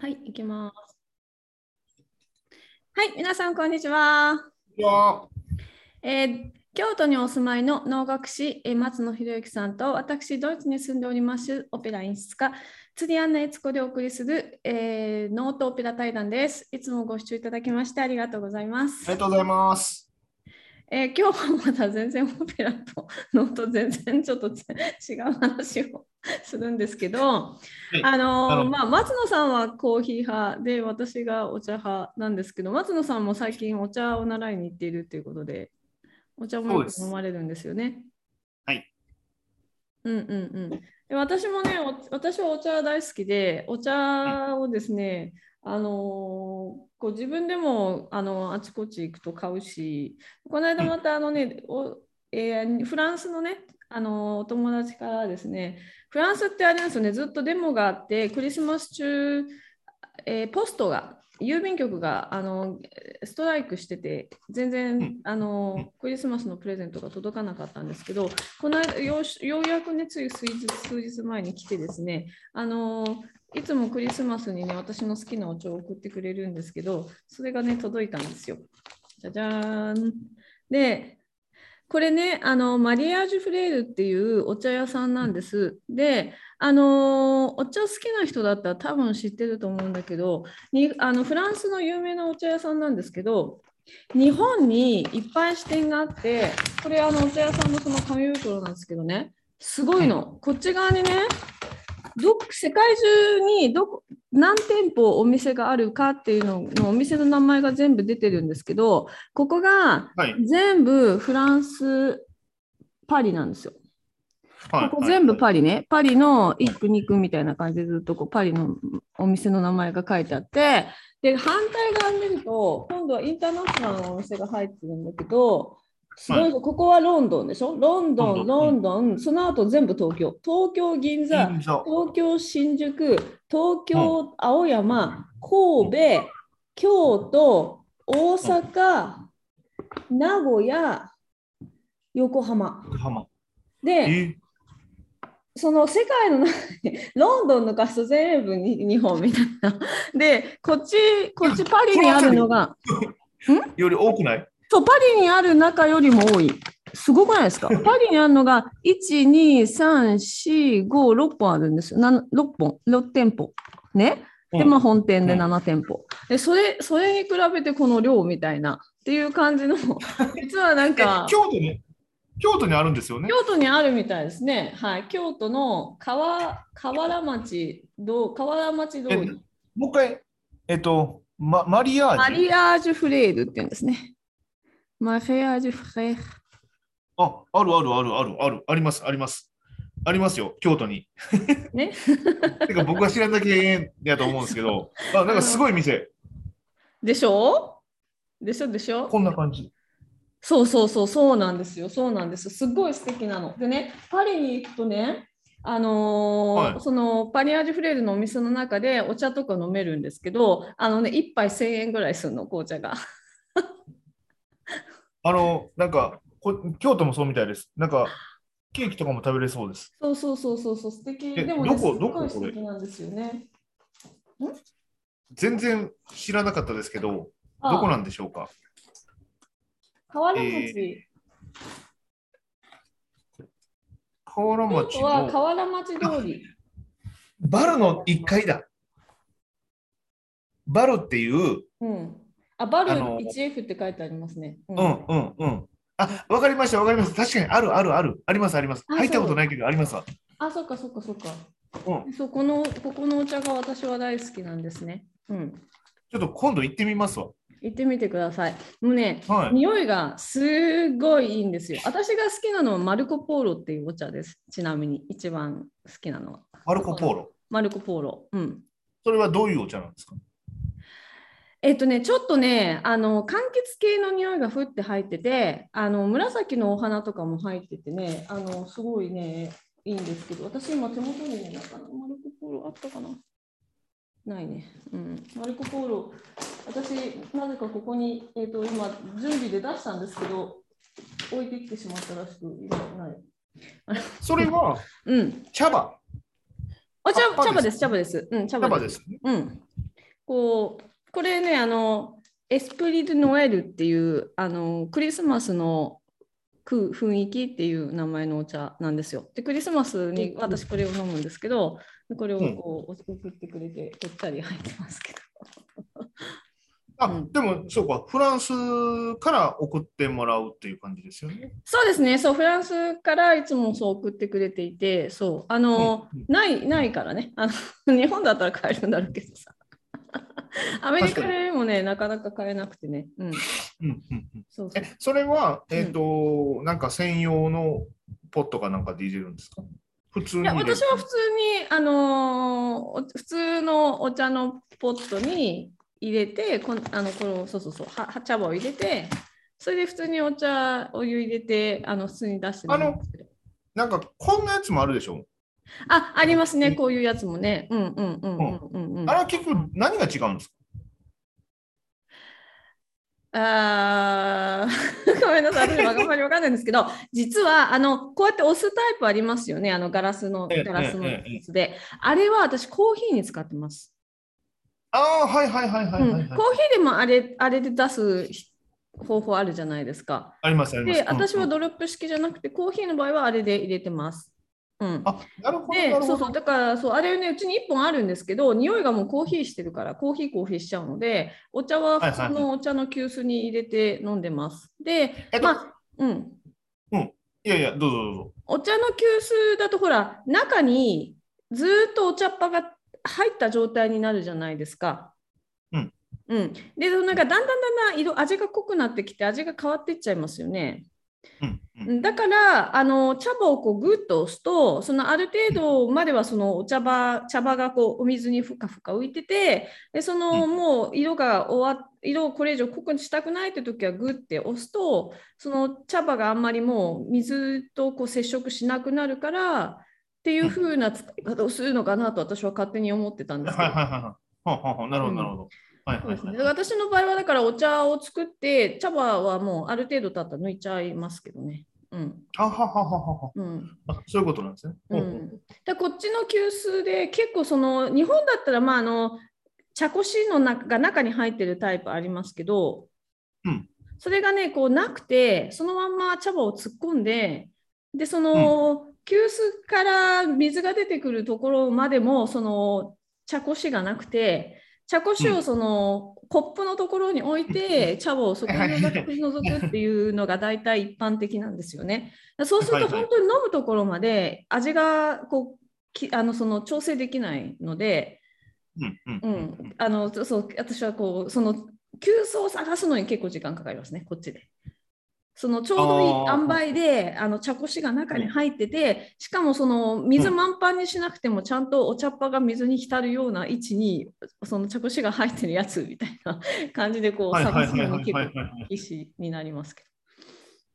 はい、行きます。はい、皆さん、こんにちは。えー京都にお住まいの能楽師、え松野博之さんと私、ドイツに住んでおりますオペラ演出家、釣りアンナ悦子でお送りする、えー、能とオペラ対談です。いつもご視聴いただきましてありがとうございます。ありがとうございます。えー今日はまだ全然オペラと能と全然ちょっと違う話をするんですけど、いあのまあ、松野さんはコーヒー派で私がお茶派なんですけど松野さんも最近お茶を習いに行っているということでお茶も飲まれるんですよね。はい。うんうんうん。で私もねお私はお茶大好きでお茶をですね、あのーこう自分でもあのあちこち行くと買うしこの間またあのね、おえーフランスのねあのお友達からですねフランスってあれですよねずっとデモがあってクリスマス中、えーポストが郵便局があのストライクしてて全然、うん。あのうんクリスマスのプレゼントが届かなかったんですけどこの間ようしようやくねつい数日数日前に来てですねあのいつもクリスマスにね私の好きなお茶を送ってくれるんですけどそれがね届いたんですよ。じゃじゃーん。でこれねあのマリアージュフレールっていうお茶屋さんなんです。であのお茶好きな人だったら多分知ってると思うんだけどにあのフランスの有名なお茶屋さんなんですけど日本にいっぱい支店があってこれあのお茶屋さんのその紙袋なんですけどねすごいの、こっち側にねど世界中にどこ何店舗お店があるかっていうののお店の名前が全部出てるんですけどここがはい。全部フランスパリなんですよ。はいここ全部パリね、パリの1区、2区みたいな感じでずっとこうパリのお店の名前が書いてあって、で、反対側見ると、今度はインターナショナルのお店が入ってるんだけど、すごい、ここはロンドンでしょ？ロンドン、ロロン。ンドン、その後全部東京。東京、銀座、東京、新宿、東京、青山、神戸、京都、大阪、名古屋、横浜。浜。で、えその世界の中に ロンドンのカスト全部に日本みたいな。で、こっち、こっちパリにあるのが、より多くない？そう、パリにある中よりも多い。すごくないですか？パリにあるのが1、2、3、4、5、6本あるんですよ。な6本、6店舗。ね？で、まあ本店でうん7店舗。で、それ、それに比べてこの量みたいなっていう感じの、実はなんえか、京都に、京都にあるんですよね？京都にあるみたいですね。はい。京都の川河原町ど河原町通えり。もう一回、えっと、ママリアージュ？マリアージュフレールって言うんですね。マリアージュフレ。あ、あるあるあるあるある。あります、あります。ありますよ、京都に。ね？てか僕は知らんだけやと思うんですけど、あなんかすごい店、でしょ？でしょでしょ？こんな感じ。そうそうそう、そうなんですよ。そうなんです。すっごい素敵なの。でね、パリに行くとね、あのーはいそのパリアージュフレールのお店の中でお茶とか飲めるんですけど、あのね、1杯1000円ぐらいするの、紅茶が。あの、なんかこ、京都もそうみたいです。なんか、ケーキとかも食べれそうです。そうそうそうそうそう、素敵。えでもね、どこどこ？これ素敵なんですよね。全然知らなかったですけど、あどこなんでしょうか？河原町、え河原町はの河原町通り。バルの1階だ。バルっていう、うん。あ、バルあの 1F って書いてありますね。ううんうんうん。あ、わかりました、わかりました。確かにあるあるある。あります、あります。あ入ったことないけど、ありますわ。あ、そっかそっかそっか。うん。そうこのここのお茶が私は大好きなんですね。うん。ちょっと今度行ってみますわ。行ってみてください。もうね、はい。匂いがすごいいいんですよ。私が好きなのはマルコ・ポーロっていうお茶です。ちなみに一番好きなのは。マルコ・ポーロ？マルコ・ポーロ。うん。それはどういうお茶なんですか？えっとね、ちょっとね、あの柑橘系の匂いがふって入ってて、あの紫のお花とかも入っててね、あのすごいね、いいんですけど、私今手元にね、なんかなマルコ・ポーロあったかな？ないね。うん。マルコ・ポーロ、私、なぜかここに、えっと今、準備で出したんですけど、置いてきてしまったらしく、今ない。それは うん。茶葉。あ、茶葉です茶葉です。うん、茶葉で。茶葉です。うん。こう、これね、あの、エスプリ・ドゥ・ノエルっていうあのクリスマスのく雰囲気っていう名前のお茶なんですよ。で、クリスマスに私これを飲むんですけど、これをこう送ってくれて、ぽったり入ってますけど。あ、うん。でも、そうか、フランスから送ってもらうっていう感じですよね。そうですね、そう、フランスからいつもそう送ってくれていて、そう、あの、うん。うん。ない、ないからね、あの日本だったら買えるんだろうけどさ。アメリカでもね、なかなか買えなくてね。うん、うんうんうん。そうそう。え、それは、えっ、と、なんか専用のポットかなんかで入れるんですか？普通にいや。私は普通に、あのーお普通のお茶のポットに入れて、こんあのこのそうそうそう、はは茶葉を入れて、それで普通にお茶、お湯入れて、あの普通に出して飲むんですけど。なんか、こんなやつもあるでしょ？あ、ありますね、こういうやつもね。うんうんうんうんうんうん。あれは結局何が違うんですか？あー ごめんなさい、私はあんまりわかんないんですけど、実はあのこうやって押すタイプありますよね、あのガラスのええガラスのええやつで。あれは私、コーヒーに使ってます。ああ、はいはいはいはいはい、はいうんコーヒーでもあれあれで出す方法あるじゃないですか。ありますあります。で、私はドロップ式じゃなくて、コーヒーの場合はあれで入れてます。うん、あ、なるほど。でそうそうだからそうあれねうちに1本あるんですけど匂いがもうコーヒーしてるからコーヒーコーヒーしちゃうのでお茶は普通のお茶の急須に入れて飲んでます。でえっとまあうんいやいや、どうぞどうぞ。お茶の急須だとほら中にずーっとお茶っ葉が入った状態になるじゃないですか。うんうん、でなんかだんだんだんだん色味が濃くなってきて味が変わっていっちゃいますよね。うんうん。うんだからあの茶葉をこうグッと押すとそのある程度まではそのお茶葉茶葉がこうお水にふかふか浮いててでそのうん。もう色が終わ色をこれ以上濃くしたくないという時はグッて押すとその茶葉があんまりもう水とこう接触しなくなるからっていう風な使い方をするのかなと私は勝手に思ってたんですけど。はいはいはいはい。はははなるほど、なるほど。はいそうですね、私の場合はだからお茶を作って茶葉はもうある程度経ったら抜いちゃいますけどね。うん。あははははは。うん。あそういうことなんですね。ほうん、でこっちの急須で結構その日本だったらまああの茶こしの中が中に入ってるタイプありますけど、うん。それがねこうなくてそのまんま茶葉を突っ込んででその、急須から水が出てくるところまでもその茶こしがなくて茶こしをその、コップのところに置いて茶葉をそこに覗くっていうのが大体一般的なんですよね。そうすると本当に飲むところまで味がこうきあのその調整できないので、私はこうその急須を探すのに結構時間かかりますねこっちで。そのちょうどいい塩梅であの茶こしが中に入っててしかもその水満帆にしなくてもちゃんとお茶っ葉が水に浸るような位置にその茶こしが入ってるやつみたいな 感じでこう探すのに結構はいはい。必死になりますけど。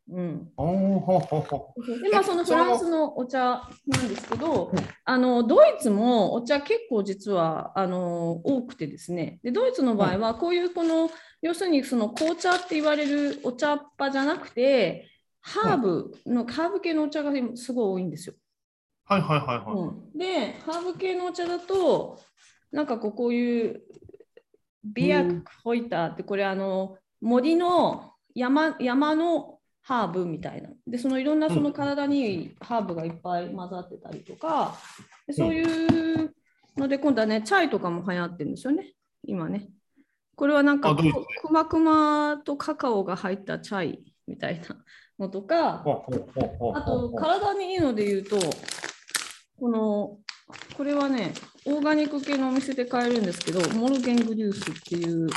うん、でまあそのフランスのお茶なんですけど、あのドイツもお茶結構実はあの多くてですね。でドイツの場合はこういうこの要するにその紅茶って言われるお茶っ葉じゃなくてハーブのハーブ系のお茶がすごい多いんですよ。はいはいはいはい。うん、でハーブ系のお茶だとなんかこうこういうビアクホイターってこれあの森の山山のハーブみたいな。でそのいろんなその体にいいハーブがいっぱい混ざってたりとかでそういうので今度はねチャイとかも流行ってるんですよね。今ねこれはなんか Kurkuma とカカオが入ったチャイみたいなのとかあと、体にいいので言うと、この、これはね、オーガニック系のお店で買えるんですけど、 Morgengruß っていう、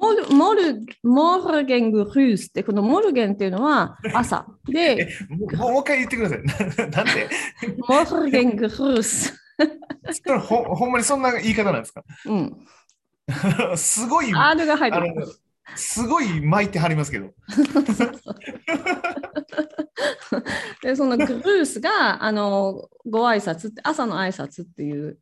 Mor Mor Morgengruß って、この Morgen っていうのは朝。で、もうもう一回言ってください。ななんで？モルゲングリュース。それほほんまにそんな言い方なんですか？うん。すごい、R が入ってある。の、すごい巻いてはりますけど。で、そのグルースが、あの、ご挨拶って、朝の挨拶っていう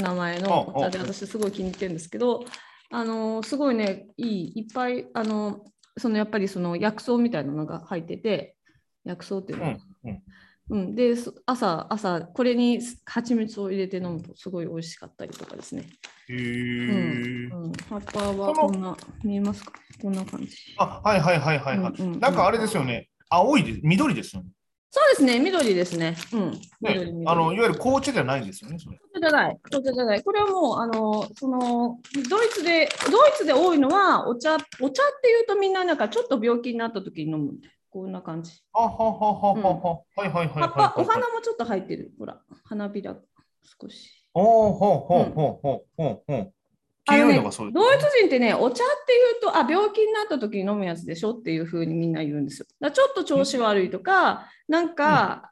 名前のお茶で、私すごい気に入ってるんですけど、あの、すごいね、いい、いっぱい、あの、そのやっぱりその薬草みたいなのが入ってて、薬草っていうのは、うんうんうん、で、そ朝、朝、これに蜂蜜を入れて飲むとすごい美味しかったりとかですね。へうーん、葉っぱはこんな、見えますか？こんな感じ。あ、はいはいはいはいはい。うんうんうんなんかあれですよね。青いで、緑ですよね。そうですね、緑ですね。うん。緑ね緑あのいわゆる紅茶じゃないんですよね。紅茶じゃない、紅茶じゃない。これはもう、あの、その、ドイツで、ドイツで多いのは、お茶、お茶っていうとみんななんかちょっと病気になった時に飲むんで、こんな感じ。あははははは。はいはいはいはい葉っぱ、はい。お花もちょっと入ってる。ほら、花びら、少し。おおほうほうほうほうほうほう。黄色いのがそうですドイツ人ってね、お茶っていうと、あ、病気になった時に飲むやつでしょっていうふうにみんな言うんですよ。だちょっと調子悪いとか、なんか、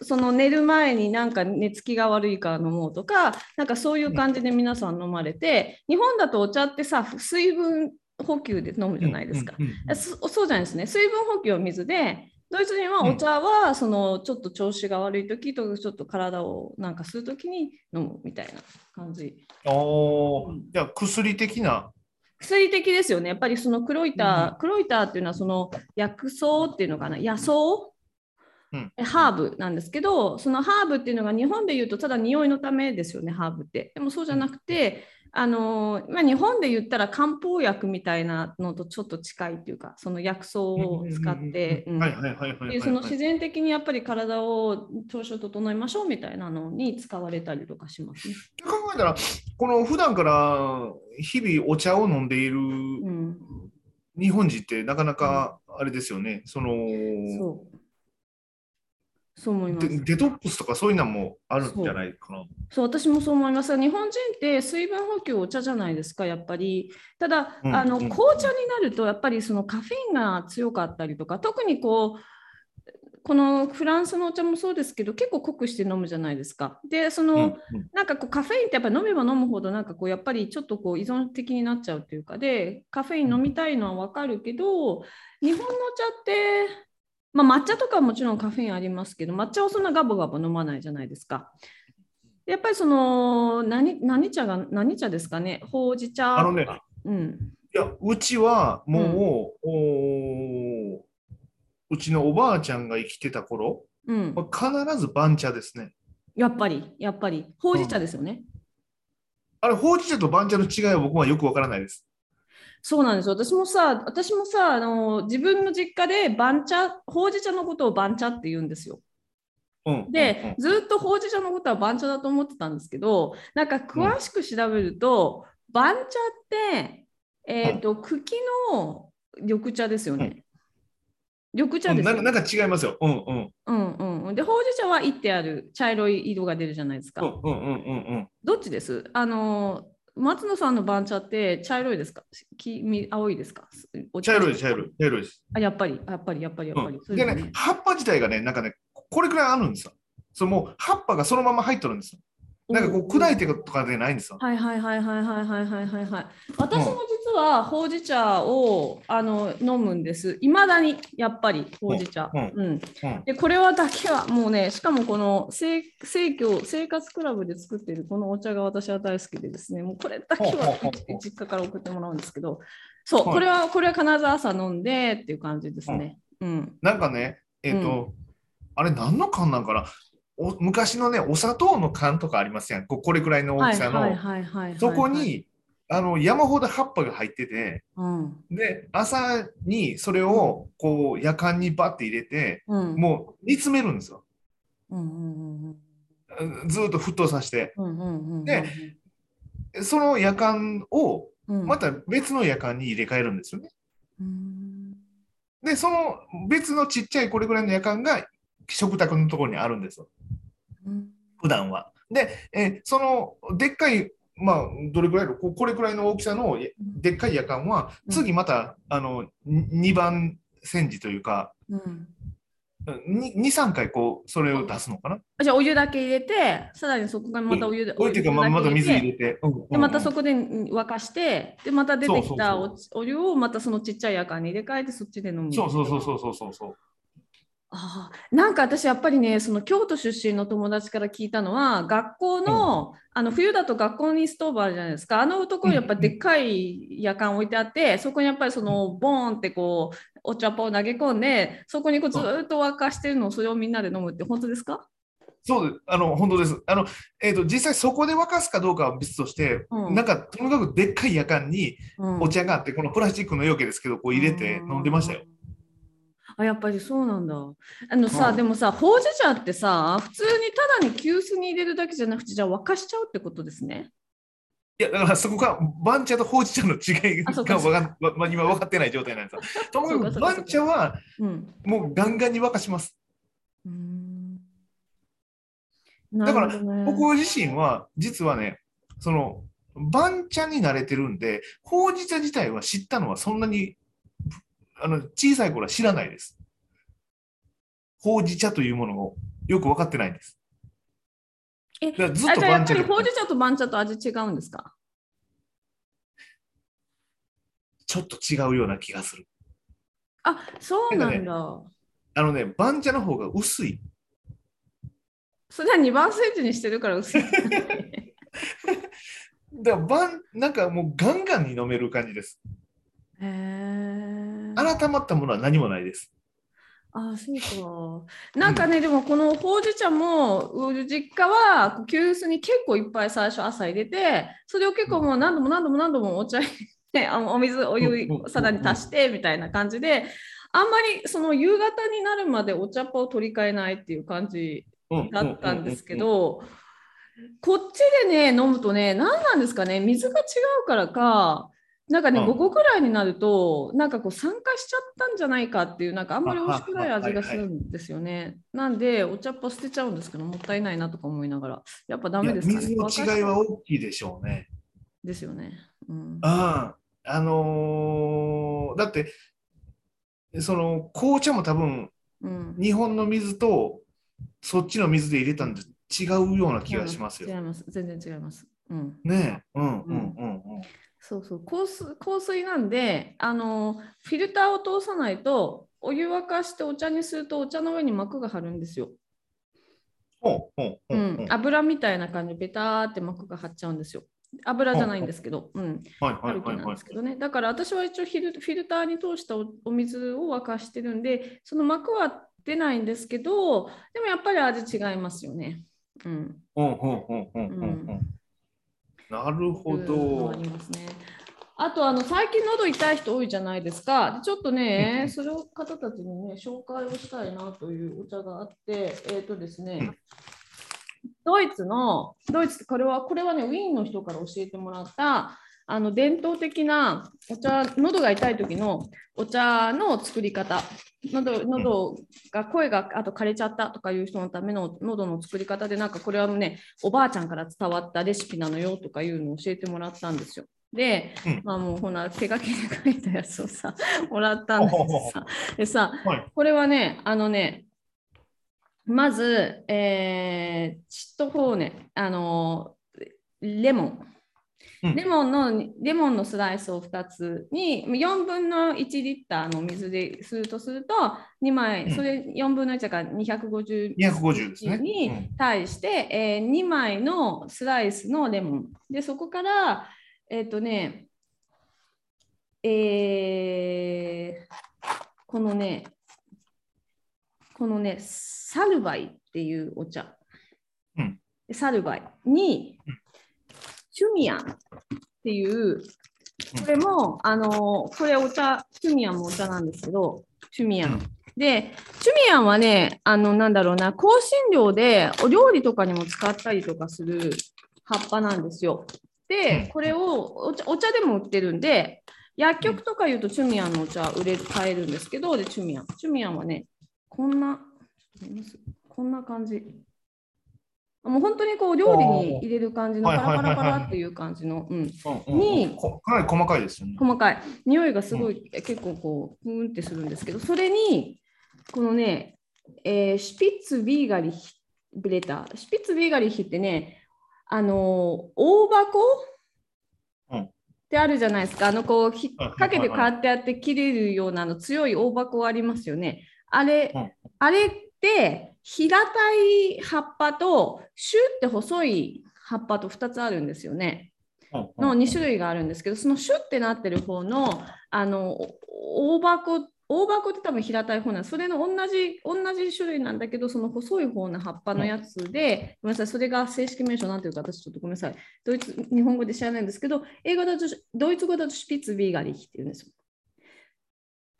そその寝る前になんか寝つきが悪いから飲もうとか、なんかそういう感じで皆さん飲まれて、日本だとお茶ってさ、水分補給で飲むじゃないですか。そそうじゃないですね。水分補給は水で、ドイツ人はお茶はそのちょっと調子が悪い時とちょっと体をなんかする時に飲むみたいな感じ。おお、じゃあ薬的な？薬的ですよね。やっぱりそのクロイター、うんクロイターっていうのはその薬草っていうのかな、野草、うんえハーブなんですけど、そのハーブっていうのが日本で言うとただ匂いのためですよね、ハーブって。でもそうじゃなくて、あのまあ、日本で言ったら漢方薬みたいなのとちょっと近いっていうか、その薬草を使って、うんはいはいはいはいはい。でその自然的にやっぱり体を調子を整えましょうみたいなのに使われたりとかしますね。考えたら、この普段から日々お茶を飲んでいるうん、日本人ってなかなかあれですよね。そのそう。そう思います。デデトックスとかそういうのもあるんじゃないかな。そう、私もそう思います。日本人って水分補給お茶じゃないですか、やっぱり。ただ、うんあのうん紅茶になると、やっぱりそのカフェインが強かったりとか、特にこう、このフランスのお茶もそうですけど、結構濃くして飲むじゃないですか。で、その、うんうんなんかこうカフェインってやっぱり飲めば飲むほどなんかこうやっぱりちょっとこう依存的になっちゃうというかでカフェイン飲みたいのはわかるけど日本のお茶って、まあ、抹茶とかはもちろんカフェインありますけど抹茶をそんなガボガボ飲まないじゃないですか。でやっぱりその何何茶が何茶ですかね？ほうじ茶。あのねうん、いや、うちはもう、おーうちのおばあちゃんが生きてた頃、うん、必ず番茶ですね。やっぱりやっぱりほうじ茶ですよね。あれ、ほうじ茶と番茶の違いは僕はよくわからないです。そうなんですよ。私もさ、私もさ、あの自分の実家で番茶、ほうじ茶のことを番茶って言うんですよ。うん、で、ずっとほうじ茶のことは番茶だと思ってたんですけど、なんか詳しく調べると、番茶って、えっ、と、茎の緑茶ですよね。緑茶うんですよ、なんかなんか違いますよ。うんうん。うんうんうん。で、ほうじ茶は煎ってある茶色い色が出るじゃないですか。うんうんうんうんうん。どっちです？あの、松野さんの番茶って茶色いですか？黄み青いですか？お茶茶色い茶色い。茶色いです。あ、やっぱり、やっぱり、やっぱり、やっぱり。うん、でね、葉っぱ自体がね、なんかね、これくらいあるんですよ。そのもう葉っぱがそのまま入ってるんですよ。なんかこう砕いてとかでないんですよ。はいはいはいはいはいはいはいはいはい。私も実はほうじ茶をあの飲むんです。いまだにやっぱりほうじ茶。うんうんうんでこれはだけはもうね、しかもこの生生協生活クラブで作っているこのお茶が私は大好きでですね、もうこれだけは実家から送ってもらうんですけど、そう、はいこれはこれは必ず朝飲んでっていう感じですね。うん。なんかね、えっ、と、あれ何の缶なんかな？お昔のね、お砂糖の缶とかありますやん？ここれくらいの大きさの。そこ、にあの山ほど葉っぱが入ってて、うんで、朝にそれをこう夜間にバッて入れて、うん、もう煮詰めるんですよ。ずーっと沸騰させて。でその夜間をうんまた別の夜間に入れ替えるんですよね。うんで、その別のちっちゃいこれぐらいの夜間が食卓のところにあるんですよ。うん普段は。で、えーそのでっかい、まあ、どれぐらいのここれくらいの大きさのえでっかい夜間は、うん次また、あの、2番煎じというか、うん2、3回こう、それを出すのかな？あじゃあお湯だけ入れて、さらにそこからまたお湯で、お湯っていうか、まあまた水入れて。で、またそこで沸かして、で、また出てきたおお湯をまたそのちっちゃいやかんに入れ替えて、そっちで飲む。そうそうそうそうそうそう。ああなんか私やっぱりねその京都出身の友達から聞いたのは学校の,、あの冬だと学校にストーブあるじゃないですかあのところにやっぱでっかい夜間置いてあって、そこにやっぱりそのボーンってこうお茶っ葉を投げ込んでそこにこうずーっと沸かしてるのをそれをみんなで飲むって本当ですか、そうです。あの、本当です。あの、えっ、と、実際そこで沸かすかどうかは別として、うんなんか、とにかくでっかい夜間にうんお茶があって、このプラスチックの容器ですけど、こう入れて飲んでましたよ。。あやっぱりそうなんだ。あのさ、うんでもさ、ほうじ茶ってさ、普通にただに急須に入れるだけじゃなくて、じゃあ沸かしちゃうってことですね。いや、だからそこが、番茶とほうじ茶の違いがまま今分かってない状態なんですよ。ともかく番茶はうん。もうガンガンに沸かします。うーんだから僕自身は、実はね、その、番茶に慣れてるんで、ほうじ茶自体は知ったのはそんなに、あの、小さい頃は知らないです。ほうじ茶というものをよく分かってないんです。えだずっとやっぱ番茶でりほうじ茶と番茶と味違うんですか？ちょっと違うような気がする。あそうなんなんだ。あのね、番茶の方が薄い。それは2番センチにしてるから薄い。だから番、なんかもうガンガンに飲める感じです。へえ。改まったものは何もないです。あそうか。なんかね、でもこのほうじ茶も、う実家は急須に結構いっぱい最初朝入れて、それを結構もう何度も何度も何度もお茶にね、あのお水、おうん湯うんさらに足してみたいな感じで、あんまりその夕方になるまでお茶っ葉を取り替えないっていう感じだったんですけど、こっちでね、飲むとね、何なんですかね、水が違うからか、なんかね、うん午後くらいになると、なんかこう酸化しちゃったんじゃないかっていう、なんかあんまり美味しくない味がするんですよね。なんで、お茶っ葉捨てちゃうんですけど、もったいないなとか思いながら、やっぱダメですかね。水の違いは大きいでしょうね。ですよね。うん。ああ、あのーだって、その紅茶も多分、うん、日本の水とそっちの水で入れたんで違うような気がしますよ。違います。全然違います。うん。ねえ、うんうんうんうん。そうそう香水香水なんであのフィルターを通さないとお湯沸かしてお茶にするとお茶の上に膜が張るんですよ。油みたいな感じでベターって膜が張っちゃうんですよ。油じゃないんですけど。だから私は一応フィルフィルターに通したおお水を沸かしてるんで、その膜は出ないんですけど、でもやっぱり味違いますよね。うん。ほうほうほうほうほうほうなるほいうのはあど。りますね。あとあの最近喉痛い人多いじゃないですか。でちょっとね、それを方たちにね紹介をしたいなというお茶があって、えっ、とですね、うんドイツのドイツこれはこれはねウィーンの人から教えてもらったあの伝統的なお茶喉が痛い時のお茶の作り方。喉喉が声があと枯れちゃったとかいう人のための喉の作り方でなんかこれはねおばあちゃんから伝わったレシピなのよとかいうのを教えてもらったんですよ。で、うんまあもうほな手書きで書いたやつをさ もらったんですさ。でさ、はいこれはねあのねまず、えー、チットフォーネあのレモン。うん。レモンのレモンのスライスを2つに4分の1リッターの水でするとすると2枚、うん。それ4分の1だから250 250ですね。にうん。対して、えー2枚のスライスのレモン。でそこからえっ、とねえーこのねこのねサルバイっていうお茶、うん。サルバイにチュミアンっていうこれも、あのこれお茶、チュミアンもお茶なんですけど、チュミアン。うんで、チュミアンはね、あの、なんだろうな、香辛料でお料理とかにも使ったりとかする葉っぱなんですよ。うんで、これをお茶お茶でも売ってるんで、薬局とか言うとチュミアンのお茶売れる買えるんですけど、で、チュミアン。チュミアンはね、こんな、こんな感じ。もう本当にこう料理に入れる感じのパラパラパラっていう感じの、うん、うんうんにこかなり細かいですよね。細かい。匂いがすごい、結構こうふーんってするんですけどそれにこのね、えーシュピッツ・ビーガリヒブレターシュピッツ・ビーガリヒってねあのー大箱、うん。ってあるじゃないですか。あのこうひはいはいはい。かけて買ってあって切れるようなあの強い大箱ありますよね。あれ、うん。あれって平たい葉っぱとシュって細い葉っぱと2つあるんですよね。の2種類があるんですけど、そのシュってなってる方のあのお大箱大箱って多分平たい方なんです。それの同じ同じ種類なんだけど、その細い方の葉っぱのやつで、ごめんなさい、それが正式名称なんていうか、私ちょっとごめんなさい。ドイツ日本語で知らないんですけど、英語だとドイツ語だとシュピッツ・ビーガリヒっていうんですよ。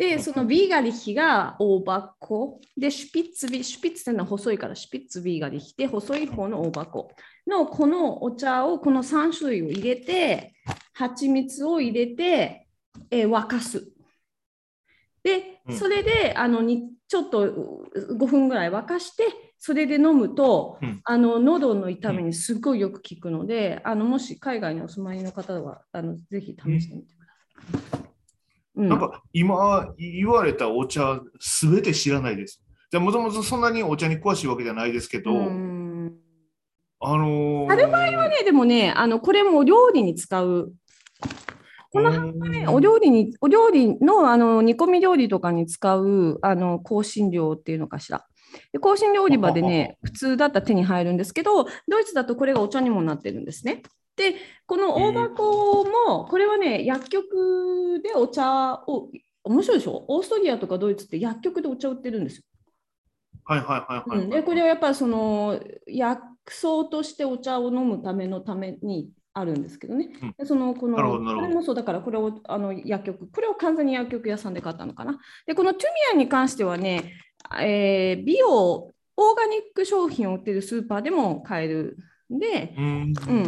で、そのビーガリヒが大箱。で、シュピッツビ、シュピッツってのは細いから、シュピッツビーガリヒで、細い方の大箱。のこのお茶を、この3種類を入れて、蜂蜜を入れて、えー沸かす。でう、ん。それで、あのにちょっとう5分ぐらい沸かして、それで飲むと、うん。あの喉の痛みにすごいよく効くので、あのもし海外にお住まいの方はあのぜひ試してみてください。うんなんか今言われたお茶すべて知らないです。じゃあもともとそんなにお茶に詳しいわけじゃないですけど、うんあのー、サルバイはね、でもね、あのこれもお料理に使う。この葉ね、お料理に、お料理のあの煮込み料理とかに使うあの香辛料っていうのかしら。で香辛料売り場でね、普通だったら手に入るんですけど、ドイツだとこれがお茶にもなってるんですね。で、この大箱も、これはね、薬局でお茶を、面白いでしょ？オーストリアとかドイツって薬局でお茶売ってるんですよ。はいはいはいはい、うん、でこれはやっぱりその薬草としてお茶を飲むためのためにあるんですけどね。うん。でそのこのこれもそうだからこれをあの薬局これを完全に薬局屋さんで買ったのかな。でこのトゥミアンに関してはね、えー美容オーガニック商品を売ってるスーパーでも買えるんで、うん。うん、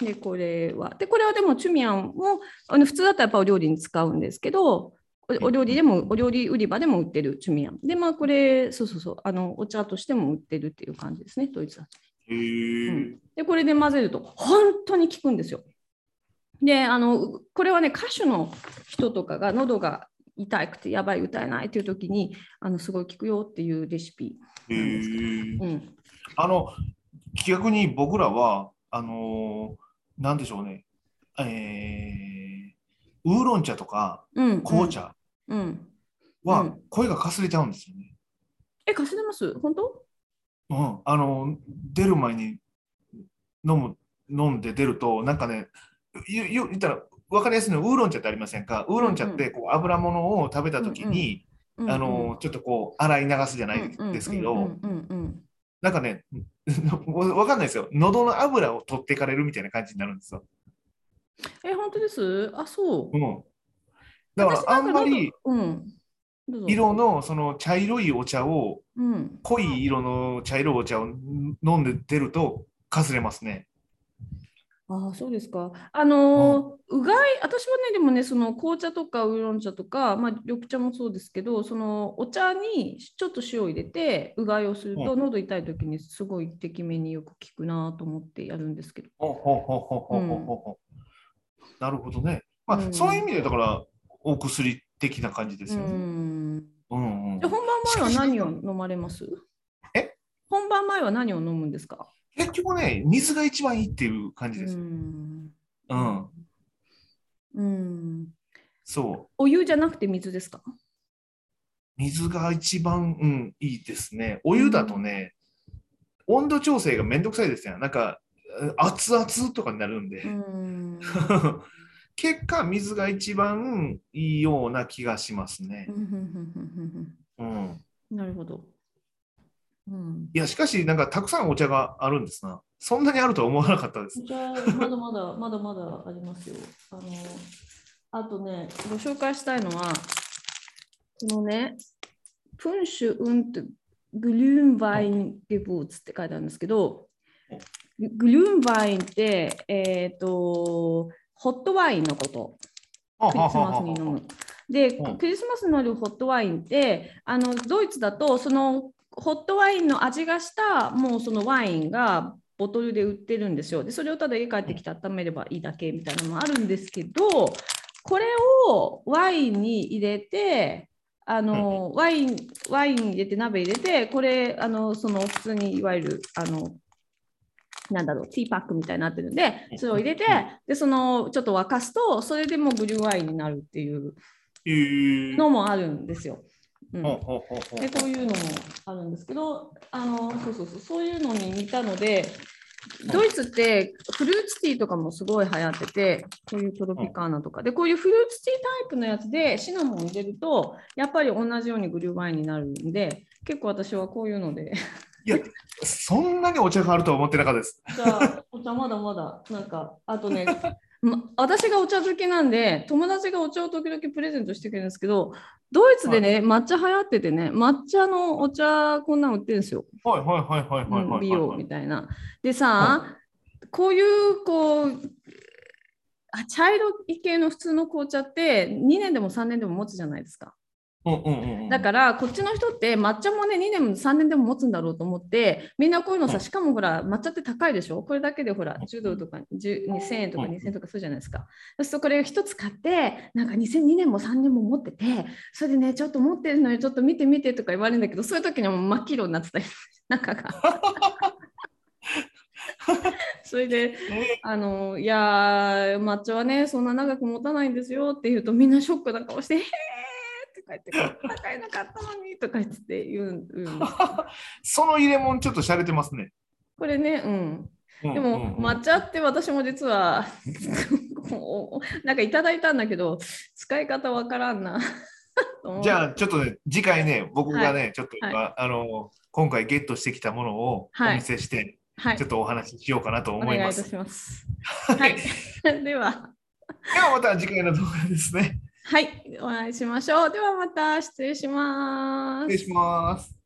でこれは。でこれはでもチュミアンもあの普通だったらやっぱお料理に使うんですけどおお料理でもお料理売り場でも売ってるチュミアン。でまあこれそうそうそう。あのお茶としても売ってるっていう感じですねドイツだと。うん。でこれで混ぜると本当に効くんですよ。であのこれはね歌手の人とかが喉が痛くてやばい歌えないっていう時にあのすごい効くよっていうレシピ。へー。うん。あの逆に僕らはあのーなんでしょうね、えーウーロン茶とかうん、紅茶はん。声がかすれちゃうんですよね。え、かすれます？本当？うん、あの出る前に飲む飲んで出るとなんかね言ったら分かりやすいのはウーロン茶ってありませんか？ウーロン茶ってこう油物を食べた時に、うんあのちょっとこう洗い流すじゃないですけど、うんうんうんなんかね 分かんないですよ喉の油を取っていかれるみたいな感じになるんですよ。え、本当です？あ、そうう。ん、だからあんまりうん。色のその茶色いお茶をうん。濃い色の茶色いお茶を飲んで出るとかすれますね。ああそうですか。あのうがい私もねでもねその紅茶とかウーロン茶とか、まあ、緑茶もそうですけどそのお茶にちょっと塩を入れてうがいをすると、喉痛い時にすごいてきめによく効くなと思ってやるんですけど。なるほどね。まあ、うん、そういう意味でだからお薬的な感じですよね。う、本番前は何を飲まれます？え？本番前は何を飲むんですか？結局ね、水が一番いいっていう感じです。ん。うん。うん。そう。お湯じゃなくて水ですか？水が一番、うん、いいですね。お湯だとね、温度調整がめんどくさいですよ。なんか、熱々とかになるんで。うん。結果、水が一番いいような気がしますね。うん。なるほど。うん。いや、しかし、なんか、たくさんお茶があるんですな。そんなにあるとは思わなかったです。まだまだ、まだまだありますよ。あの、あとね、ご紹介したいのは、このね、プンシュ・ウント・グルーンバイン・ゲブーツって書いてあるんですけど、グルーンバインって、えっ、と、ホットワインのこと。クリスマスに飲む。で、うんクリスマスに飲むホットワインって、あのドイツだと、そのホットワインの味がした、もうそのワインがボトルで売ってるんですよ。で、それをただ家帰ってきて温めればいいだけみたいなのもあるんですけど、これをワインに入れて、あのワインワイン入れて鍋入れて、これあのその普通にいわゆるあのなんだろうティーパックみたいになってるんで、それを入れて、でそのちょっと沸かすと、それでもうブリューワインになるっていうえーのもあるんですよ。うん。でこういうのもあるんですけどあのそうそうそうそういうのに似たのでドイツってフルーツティーとかもすごい流行っててこういうトロピカーナとか。でこういうフルーツティータイプのやつでシナモン入れるとやっぱり同じようにグリューワインになるんで結構私はこういうので。いや、そんなにお茶があるとは思ってなかったです。じゃあお茶まだまだなんかあとねま私がお茶好きなんで友達がお茶を時々プレゼントしてくれるんですけどドイツでね、抹茶流行っててね抹茶のお茶こんなん売ってるんですよ。はいはいはいはいはい美容みたいな。でさ、こういうこうあ茶色い系の普通の紅茶って2年でも3年でも持つじゃないですか。うんうんうんうん。だからこっちの人って抹茶もね2年も3年でも持つんだろうと思ってみんなこういうのさしかもほら抹茶って高いでしょ？これだけでほら10ドルとか10 2000円とか2000円とかするじゃないですか。そうするとこれ一つ買ってなんか2002年も3年も持っててそれでねちょっと持ってるのにちょっと見て見てとか言われるんだけどそういう時にはもう真っ黄色になってたり 中が。それでえあのいやー抹茶はねそんな長く持たないんですよって言うとみんなショックな顔して「へー」とか言って「こんなかったのに」とか言って言ううん その入れ物ちょっと洒落てますね。これねうん。でうんうんうん。も抹茶って私も実は なんかいただいたんだけど使い方わからんな。じゃあちょっとね、次回ね、僕がね、ちょっと今、はあの、今回ゲットしてきたものをおはい。見せして、はい。ちょっとお話ししようかなとお思います。ははいい。では。ではまた次回の動画ですね。はいお会いしましょうではまた失礼します失礼します。